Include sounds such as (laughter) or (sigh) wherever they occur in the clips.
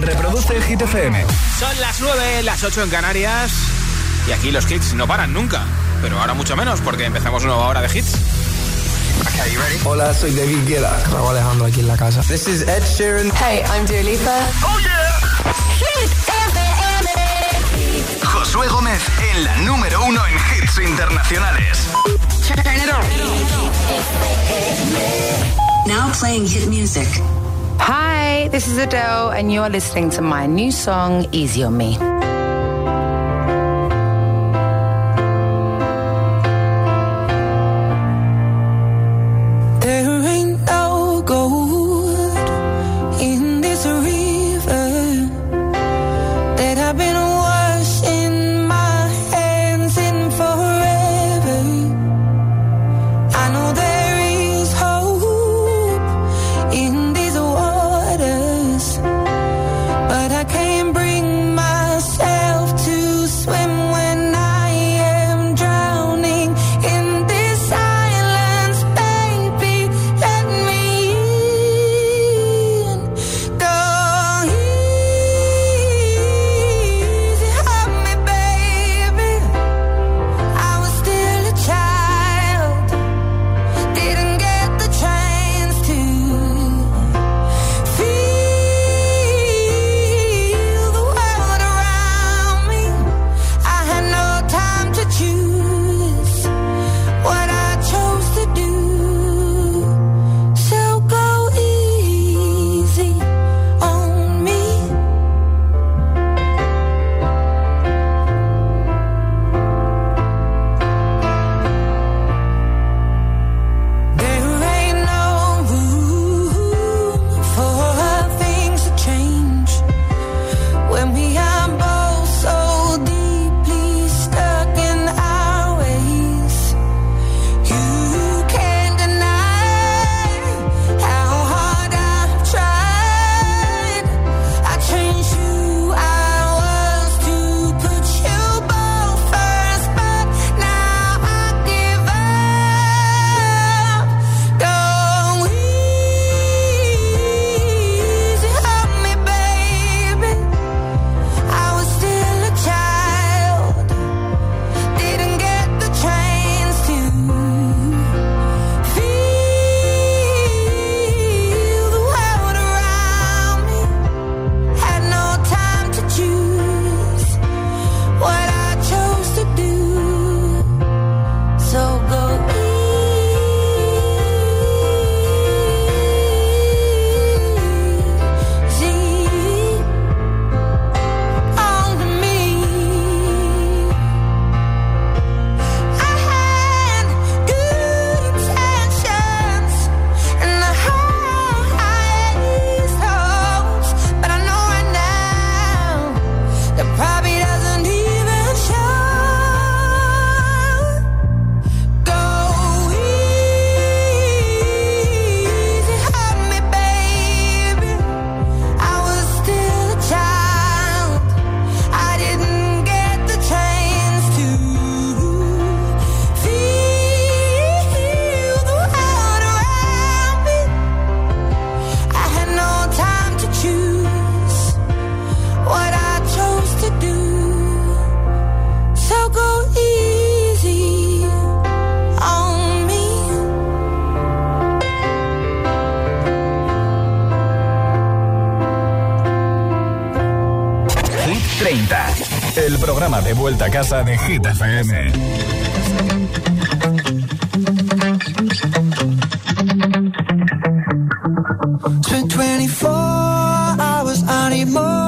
Reproduce el Hit FM. Son las 9, las 8 en Canarias. Y aquí los hits no paran nunca. Pero ahora mucho menos porque empezamos una nueva hora de hits. Hola, soy David Guetta. Raúl Alejandro aquí en la casa. This is Ed Sheeran. Hey, I'm Dua Lipa. Oh yeah. Hit FM. Josué Gómez en la número uno en hits internacionales. Now playing hit music. Hi, this is Adele, and you're listening to my new song, Easy on Me. de vuelta a casa de Hit FM. Spent 24 hours, I need more.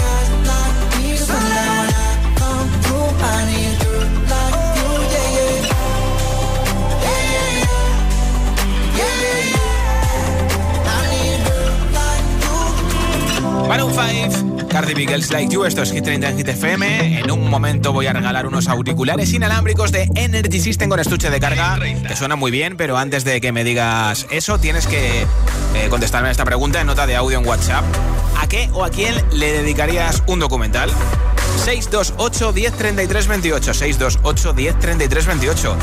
Cardi B, Like You, esto es Hit 30 en Hit FM. En un momento voy a regalar unos auriculares inalámbricos de Energy System con estuche de carga, que suena muy bien, pero antes de que me digas eso, tienes que eh, contestarme a esta pregunta en nota de audio en WhatsApp. ¿A qué o a quién le dedicarías un documental? 628 10 33 28 628 10 33 28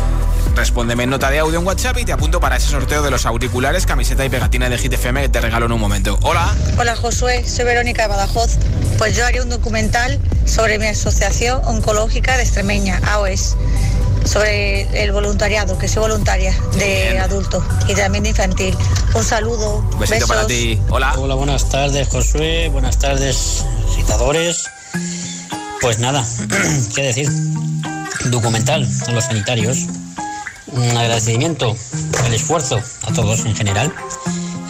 Respóndeme en nota de audio en WhatsApp y te apunto para ese sorteo de los auriculares, camiseta y pegatina de Hit FM que te regalo en un momento. Hola. Hola Josué, soy Verónica de Badajoz. Pues yo haría un documental sobre mi asociación oncológica de Extremeña, AOS, sobre el voluntariado, que soy voluntaria de Bien. adulto y también de infantil. Un saludo, Un besito besos. para ti. Hola. Hola, buenas tardes, Josué. Buenas tardes, citadores. Pues nada, (clears throat) qué decir. Documental a los sanitarios. Un agradecimiento, el esfuerzo a todos en general.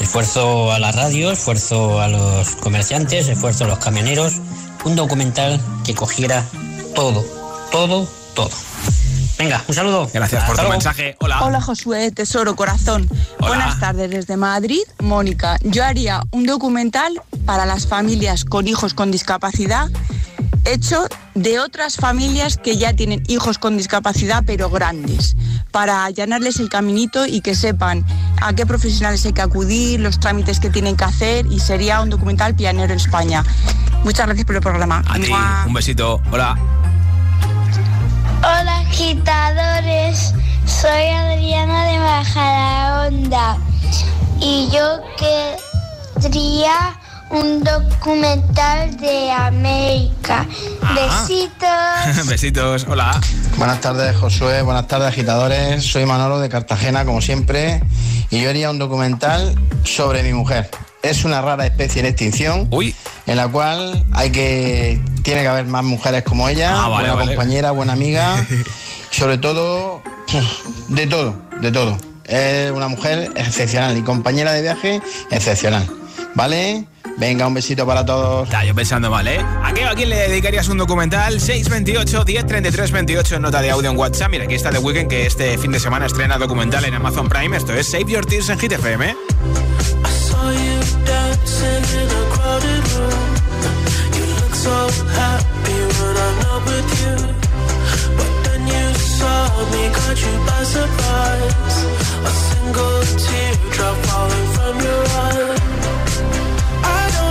Esfuerzo a la radio, esfuerzo a los comerciantes, esfuerzo a los camioneros. Un documental que cogiera todo, todo, todo. Venga, un saludo. Gracias por tu luego. mensaje. Hola. Hola Josué, tesoro, corazón. Hola. Buenas tardes desde Madrid, Mónica. Yo haría un documental para las familias con hijos con discapacidad hecho de otras familias que ya tienen hijos con discapacidad pero grandes, para allanarles el caminito y que sepan a qué profesionales hay que acudir, los trámites que tienen que hacer y sería un documental pionero en España. Muchas gracias por el programa. A ti, un besito. Hola. Hola agitadores, soy Adriana de Majadahonda y yo querría un documental de América. Besitos. (laughs) Besitos. Hola. Buenas tardes, Josué. Buenas tardes, agitadores. Soy Manolo de Cartagena, como siempre, y yo haría un documental sobre mi mujer. Es una rara especie en extinción, en la cual hay que tiene que haber más mujeres como ella, Ah, vale, buena vale. compañera, buena amiga, (laughs) sobre todo (laughs) de todo, de todo. Es una mujer excepcional y compañera de viaje excepcional. ¿Vale? Venga, un besito para todos. Está yo pensando mal, ¿eh? ¿A qué o a quién le dedicarías un documental? 628 10 33 28 en nota de audio en WhatsApp. Mira, aquí está The Weeknd que este fin de semana estrena documental en Amazon Prime. Esto es Save Your Tears en Hit FM. saw you dancing in a crowded room. You look so happy when I'm not with you. But then you saw me, caught you by surprise. A single teardrop falling from your eye. I don't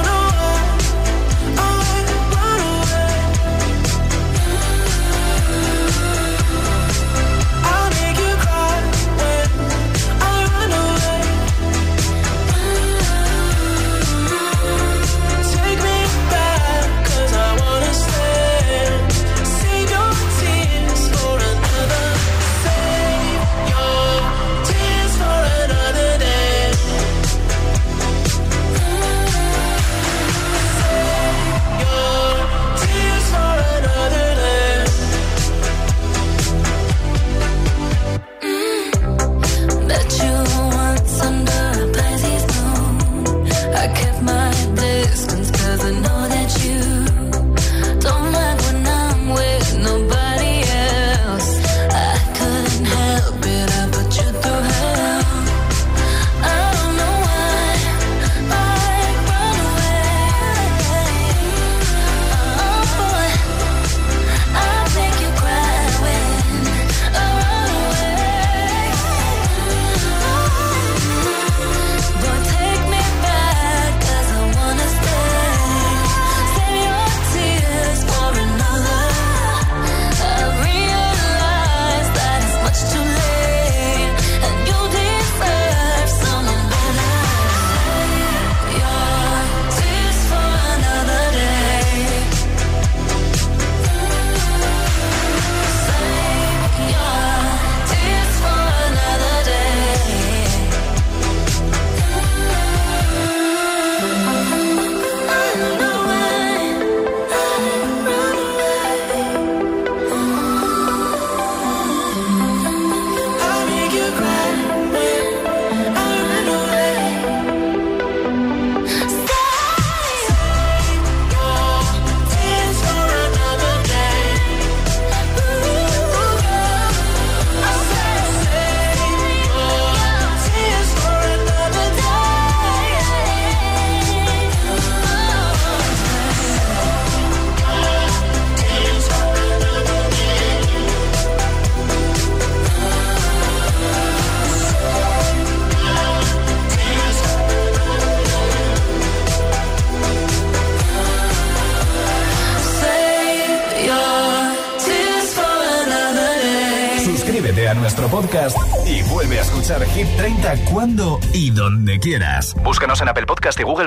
y donde quieras. Búscanos en Apple Podcast y Google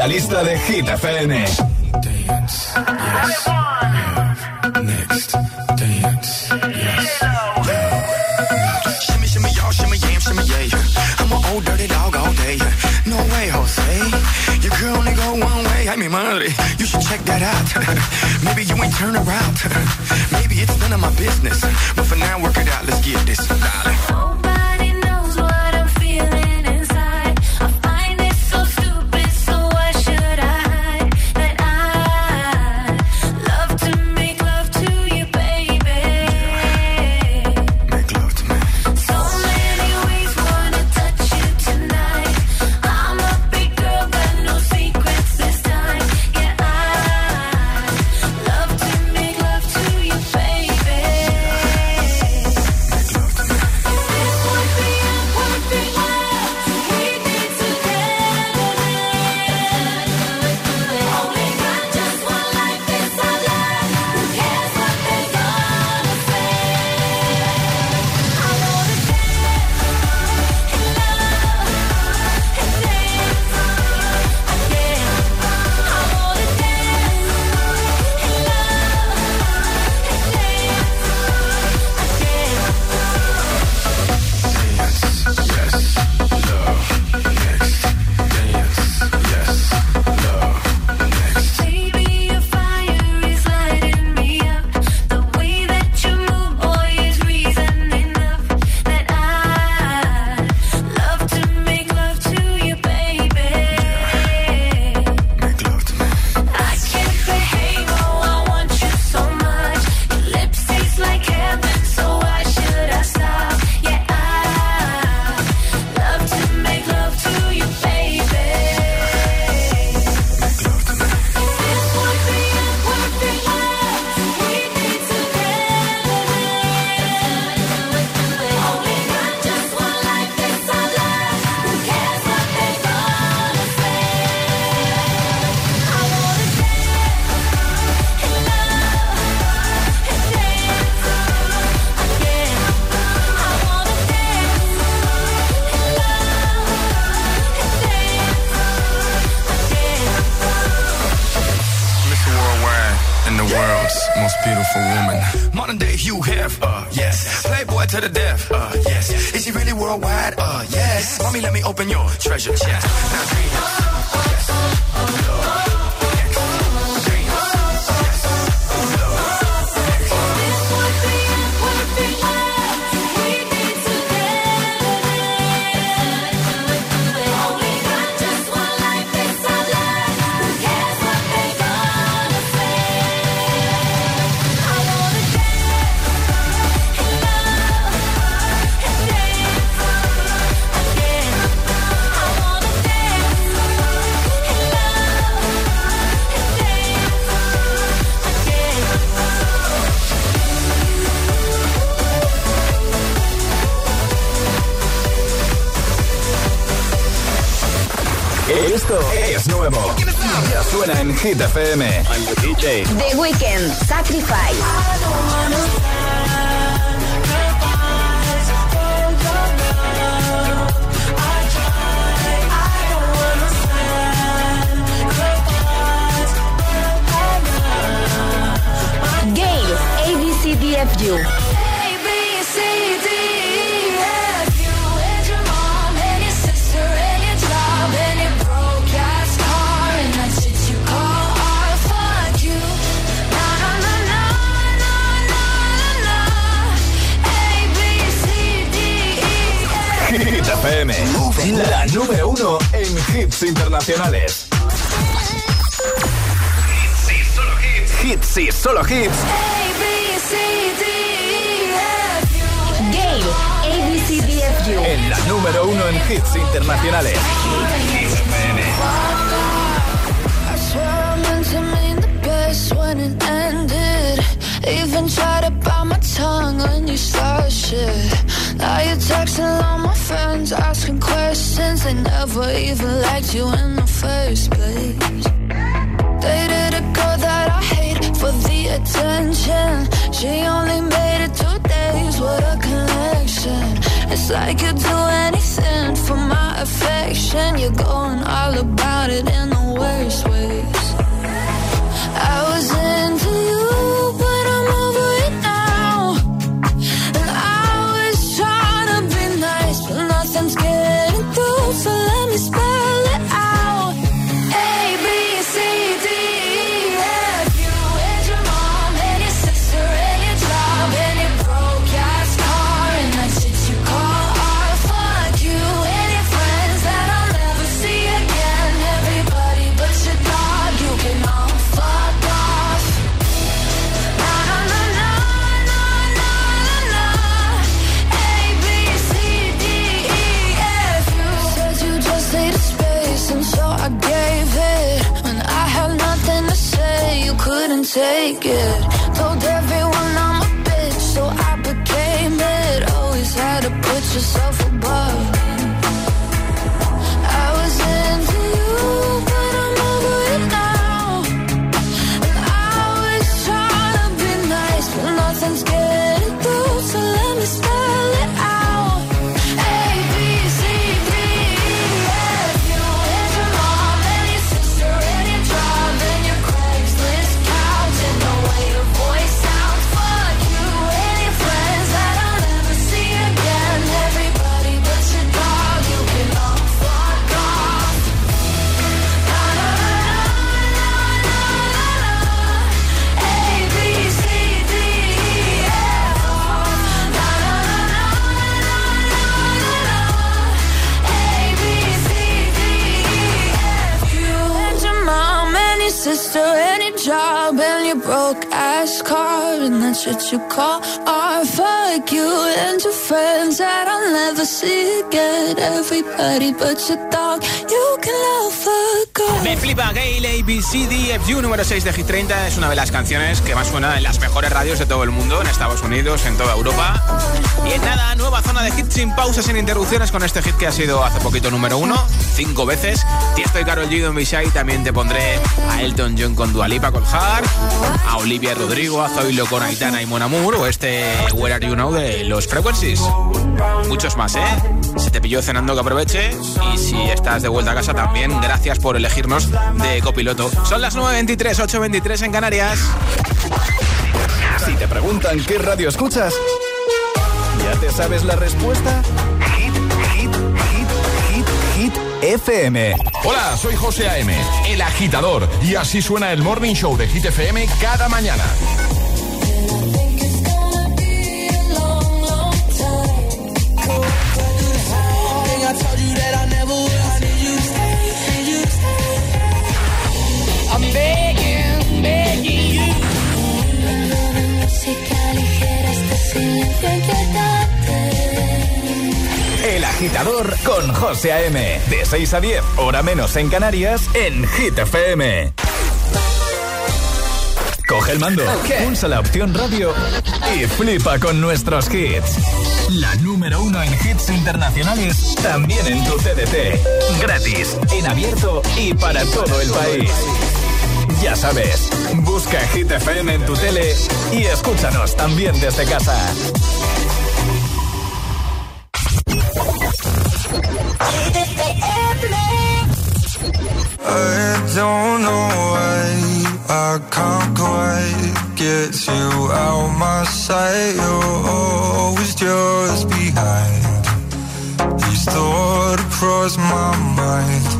La lista de Hit. Dance, yes. Next, dance, yes. Shimmy, shimmy, y'all, shimmy, yam, shimmy, yeah. I'm an old dirty dog all day. No way, Jose. You can only go one way. I mean, madre, you should check that out. (laughs) Maybe you ain't turn around. (laughs) Hit FM. Internacionales. Questions. They never even liked you in the first place. Dated a girl that I hate for the attention. She only made it two days, what a connection. It's like you'd do anything for my affection. You're going all about it in the worst ways. I was into just car and that shit you call art. Fuck you and your friends that I'll never see again. Everybody but your dog, you can love off. Me flipa Gale ABCDFU número 6 de Hit 30 es una de las canciones que más suena en las mejores radios de todo el mundo, en Estados Unidos, en toda Europa. Y en nada, nueva zona de hits sin pausas, sin interrupciones con este hit que ha sido hace poquito número uno, cinco veces. Y Carol G. Don Bishai también te pondré a Elton John con Dualipa con Har, a Olivia Rodrigo, a Zoilo con Aitana y Mon Amour o este Where Are You Now de los Frequencies. Muchos más, ¿eh? Si te pilló cenando que aproveche y si estás de vuelta a casa también, gracias por de copiloto. Son las 9.23, 8.23 en Canarias. Si te preguntan qué radio escuchas, ¿ya te sabes la respuesta? Hit, hit, hit, hit, hit, FM. Hola, soy José A.M., el agitador, y así suena el Morning Show de Hit FM cada mañana. El agitador con José A.M. De 6 a 10, hora menos en Canarias, en Hit FM. Coge el mando, pulsa la opción radio y flipa con nuestros hits. La número uno en hits internacionales, también en tu CDT. Gratis, en abierto y para todo el país. Ya sabes, busca Hit FM en tu tele y escúchanos también desde casa. I don't know why I can't quite get you out my sight. You're always just behind. These thoughts cross my mind.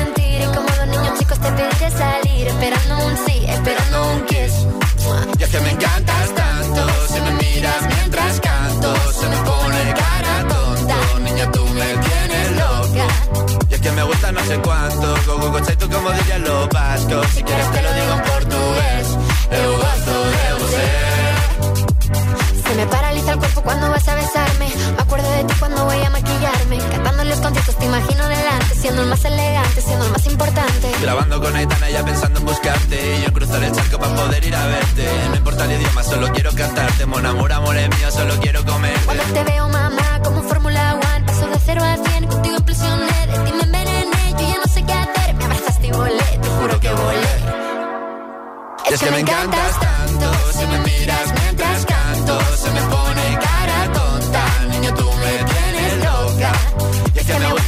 Chicos te pediré salir, esperando un sí, esperando un kiss. Y es que me encantas tanto, si me miras mientras canto, se me pone cara tonta. Niña, tú me tienes loca. Y es que me gusta no sé cuánto, go, go, go, tú como dirían los vascos. Si quieres te lo digo en portugués, eu gosto de você. Se me paraliza el cuerpo cuando vas a besarme. Me acuerdo de ti cuando voy a maquillarme. Cantando los conciertos te imagino delante, siendo el más elegante, siendo el. Grabando con Aitana ya pensando en buscarte. Y yo en cruzar el charco para poder ir a verte. No importa el idioma, solo quiero cantarte. Mon amor, amor es mío, solo quiero comer Cuando te veo, mamá, como Fórmula One, paso de cero a cien, contigo implosioné, de ti me envenené, yo ya no sé qué hacer, me abrazaste y volé, te juro que volé. Y es que me encantas tanto Si me miras mientras canto. Se me pone cara tonta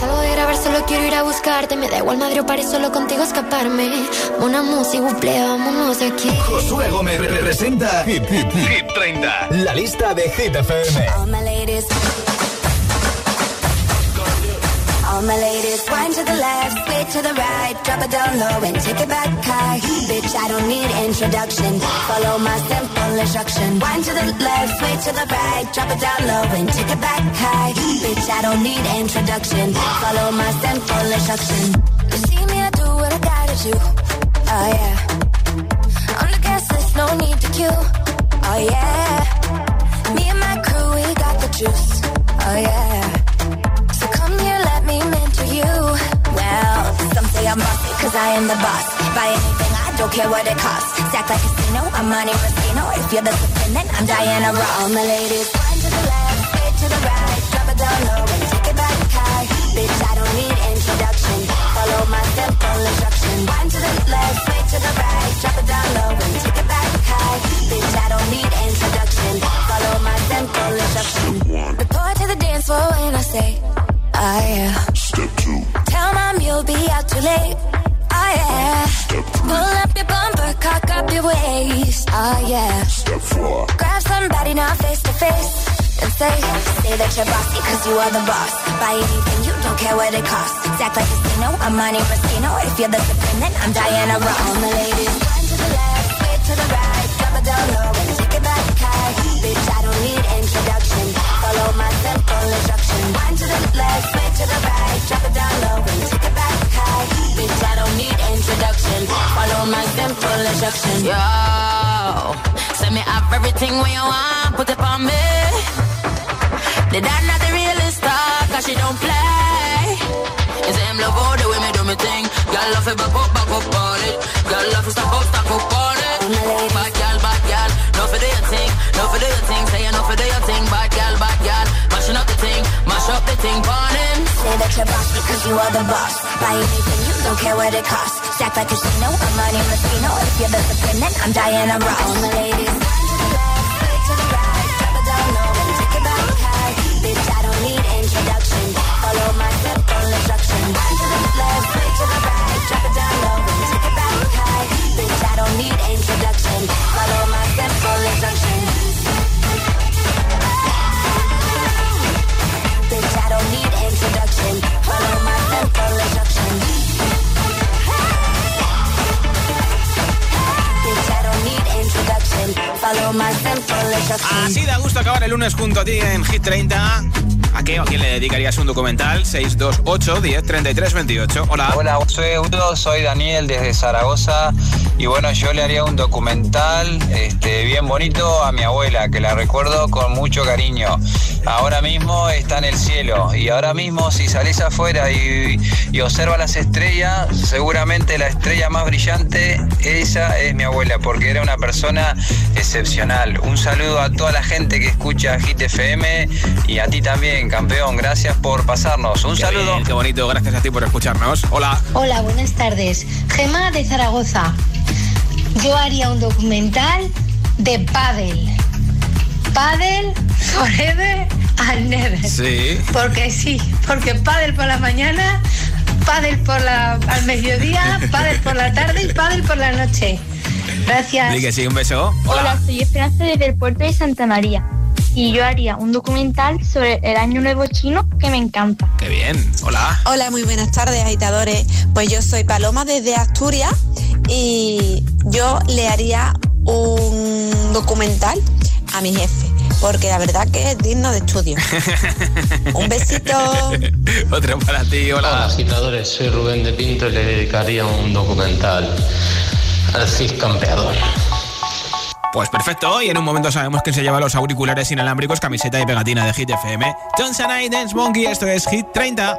Salgo de grabar, solo quiero ir a buscarte. Me da igual Madrid o París, solo contigo escaparme. Una música, buple, vámonos de aquí. Josué Gómez representa Hit, Hit, Hit 30. La lista de Hit FM. All my ladies. All my ladies, wind to the left, sway to the right, drop it down low and take it back high. Bitch, I don't need introduction. Follow my simple instruction. Wind to the left, sway to the right, drop it down low and take it back high. Bitch, I don't need introduction. Follow my simple instruction. You see me, I do what I gotta do. Oh yeah. On the gas list, no need to queue. Oh yeah. Me and my crew, we got the juice. Oh yeah. You. Well, some say I'm bossy, cause I am the boss. Buy anything, I don't care what it costs. Stack like a casino, I'm money Rustino. If you're the dependent, I'm Diana Ross. All my ladies, one to the left, straight to the right. Drop it down low and take it back high. Bitch, I don't need introduction. Follow my simple instruction. One to the left, straight to the right. Drop it down low and take it back high. Bitch, I don't need introduction. Follow my simple instruction. Report to the dance floor when I say, oh yeah. Step two, Tell mom you'll be out too late. Oh yeah. Pull up your bumper, cock up your waist. Oh yeah. step four, Grab somebody now face to face. And say, say that you're bossy cause you are the boss. Buy anything, you don't care what it costs. Act like a casino, I'm Monte Rustino. If you're the dependent, I'm Diana Ross. All my ladies, one to the left, straight to the right. Drop it down low and take it back high. Bitch, I don't need introduction. Follow my simple instruction. One to the left, straight to the right. Drop it down low and take it back high. Bitch, I don't need introduction. Follow my simple instruction. Yo, send me up everything when you want, put it on me. The dad not the realest star, cause she don't play. It's him love all the way me do me thing. Girl love it, back up, back up on it. Girl love it, stop up, stop up on it. Bad girl, bad girl, no for your thing, no for your thing. Say no for your thing, bad girl, bad girl. Mashing up the thing, mash up the thing, him. Say that you're boss because you are the boss. Buy anything, you don't care what it costs. Stack like a casino, I'm Monte Rustino. If you're the dependent, I'm Diana Ross. All my ladies, the the right. Bitch, I don't need introduction. Follow my simple instruction. One to the left, straight to the right. Drop it down low don't need introduction. Follow my simple instruction. Bitch, I don't need introduction. Follow my simple instruction. Bitch, I don't need introduction. Follow my simple instruction. Así da gusto acabar el lunes junto a ti en Hit 30. ¿A qué o a quién le dedicarías un documental? 628 10 33 28. Hola. Hola, soy Udo, soy Daniel desde Zaragoza y bueno, yo le haría un documental este, bien bonito a mi abuela, que la recuerdo con mucho cariño. Ahora mismo está en el cielo y ahora mismo si salís afuera y, y observa las estrellas, seguramente la estrella más brillante, esa es mi abuela, porque era una persona excepcional. Un saludo a toda la gente que escucha Hit FM y a ti también, campeón. Gracias por pasarnos. Un Qué saludo. bien, qué bonito, gracias a ti por escucharnos. Hola. Hola, buenas tardes. Gema de Zaragoza. Yo haría un documental de pádel. Pádel forever and never. Sí. Porque sí, porque pádel por la mañana, pádel por la al mediodía, pádel por la tarde y pádel por la noche. Gracias. Di que sí, un beso. Hola, soy Esperanza desde el puerto de Santa María y yo haría un documental sobre el Año Nuevo Chino que me encanta. Qué bien. Hola. Hola, muy buenas tardes, agitadores. Pues yo soy Paloma desde Asturias y yo le haría un documental a mi jefe, porque la verdad que es digno de estudio. (laughs) un besito. Otro para ti, hola. Hola, agitadores, soy Rubén de Pinto y le dedicaría un documental al Cid Campeador. Pues perfecto, y en un momento sabemos que se lleva los auriculares inalámbricos, camiseta y pegatina de Hit FM. Johnson I Dance Monkey, esto es Hit 30.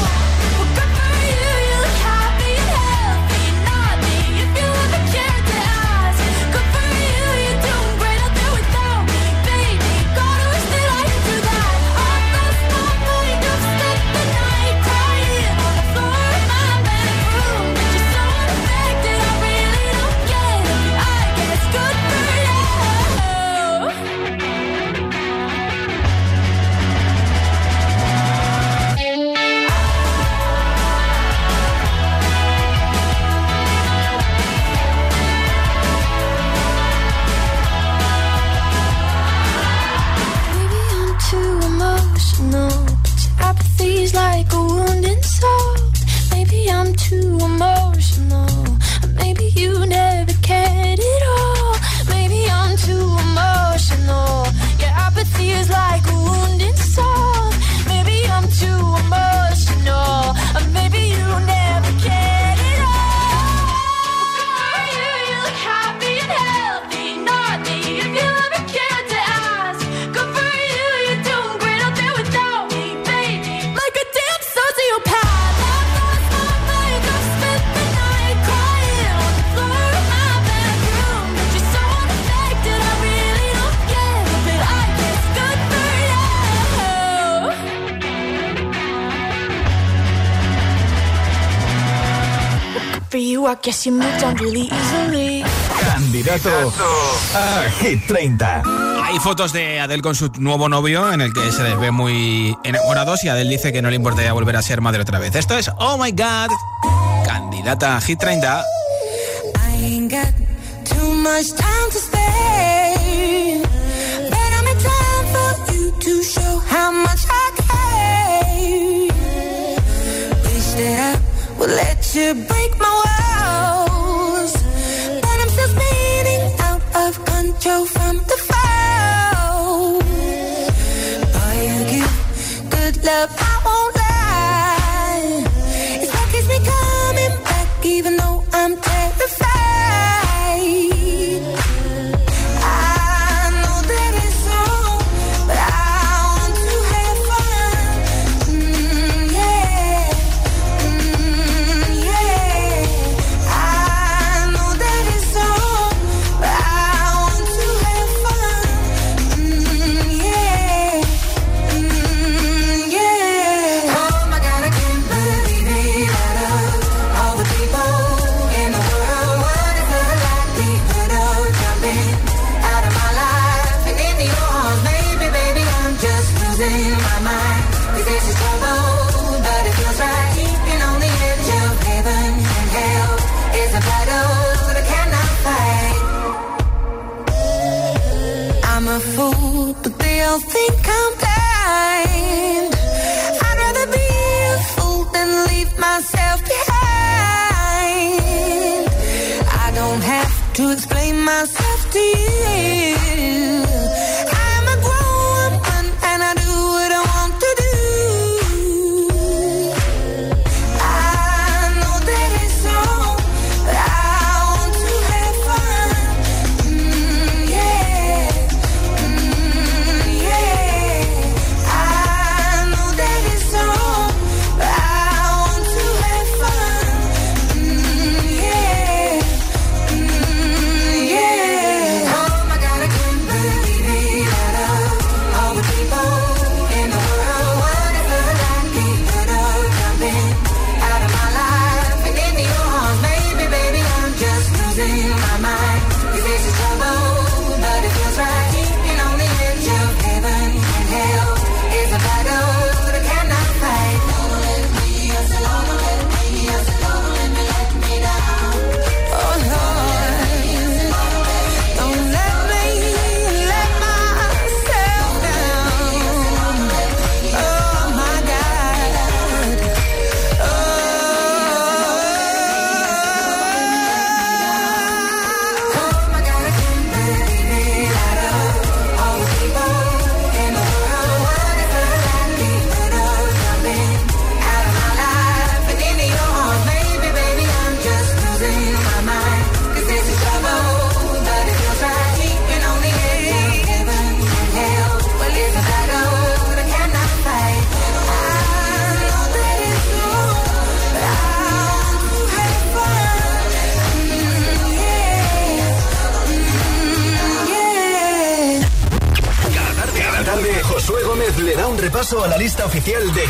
Candidato a Hit 30. Hay fotos de Adele con su nuevo novio en el que se les ve muy enamorados y Adele dice que no le importaría volver a ser madre otra vez. Esto es Oh My God, candidata a Hit 30. let you break my walls. Control from the fall. Boy, you give good love, Do you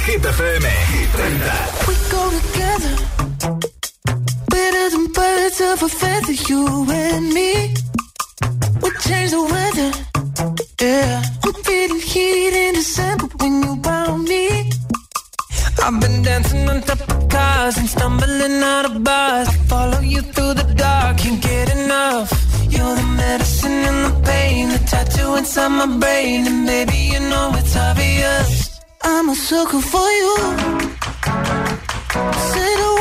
Hit the FM. Hit 30. We go together. Better than birds of a feather, you and me. We change the weather. Yeah. I'm feeling heat in December when you found me. I've been dancing on top of cars and stumbling out of bars. I follow you through the dark, can't get enough. You're the medicine and the pain, the tattoo inside my brain, and baby you know it's obvious. I'm a sucker for you. Say the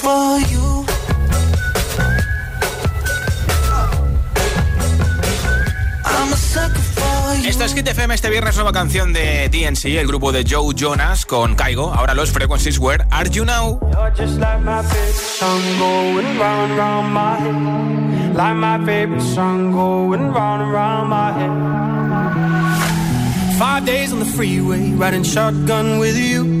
For you. I'm a sucker for you. Esto es Hit FM este viernes, nueva canción de DNC, el grupo de Joe Jonas con Kaigo. Ahora los Frequencies Where Are You Now? You're just like my favorite song going round and round my head. Like my favorite song going round and round my head. Five days on the freeway, riding shotgun with you.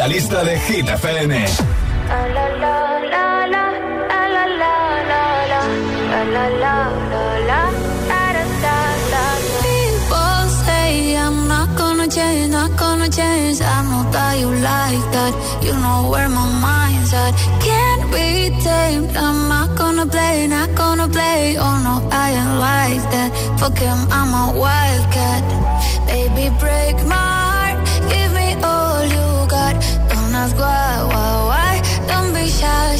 la lista de Hit FM. People say I'm not gonna change, not gonna change. I know that you like that. You know where my mind's at. Can't be tamed. I'm not gonna play, not gonna play Fuck him, I'm a wildcat. Baby, break my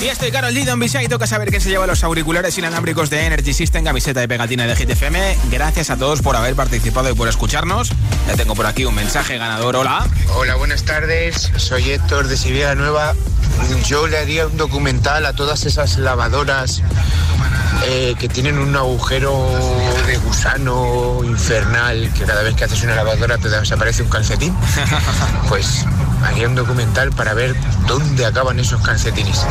Y estoy Carol G. Don Bisha y toca saber quién se lleva los auriculares inalámbricos de Energy System, camiseta de pegatina de GTFM. Gracias a todos por haber participado y por escucharnos. Ya tengo por aquí un mensaje ganador. Hola. Hola, buenas tardes. Soy Héctor de Sevilla Nueva. Yo le haría un documental a todas esas lavadoras eh, que tienen un agujero de gusano infernal, que cada vez que haces una lavadora te desaparece un calcetín. (laughs) Pues haría un documental para ver dónde acaban esos calcetines.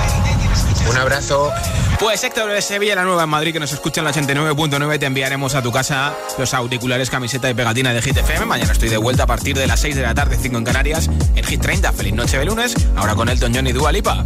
Un abrazo. Pues Héctor de Sevilla, la nueva en Madrid, que nos escucha en la 89.9, te enviaremos a tu casa los auriculares, camiseta y pegatina de Hit FM. Mañana estoy de vuelta a partir de las 6 de la tarde, 5 en Canarias, en Hit 30. Feliz noche de lunes, ahora con Elton John y Dua Lipa.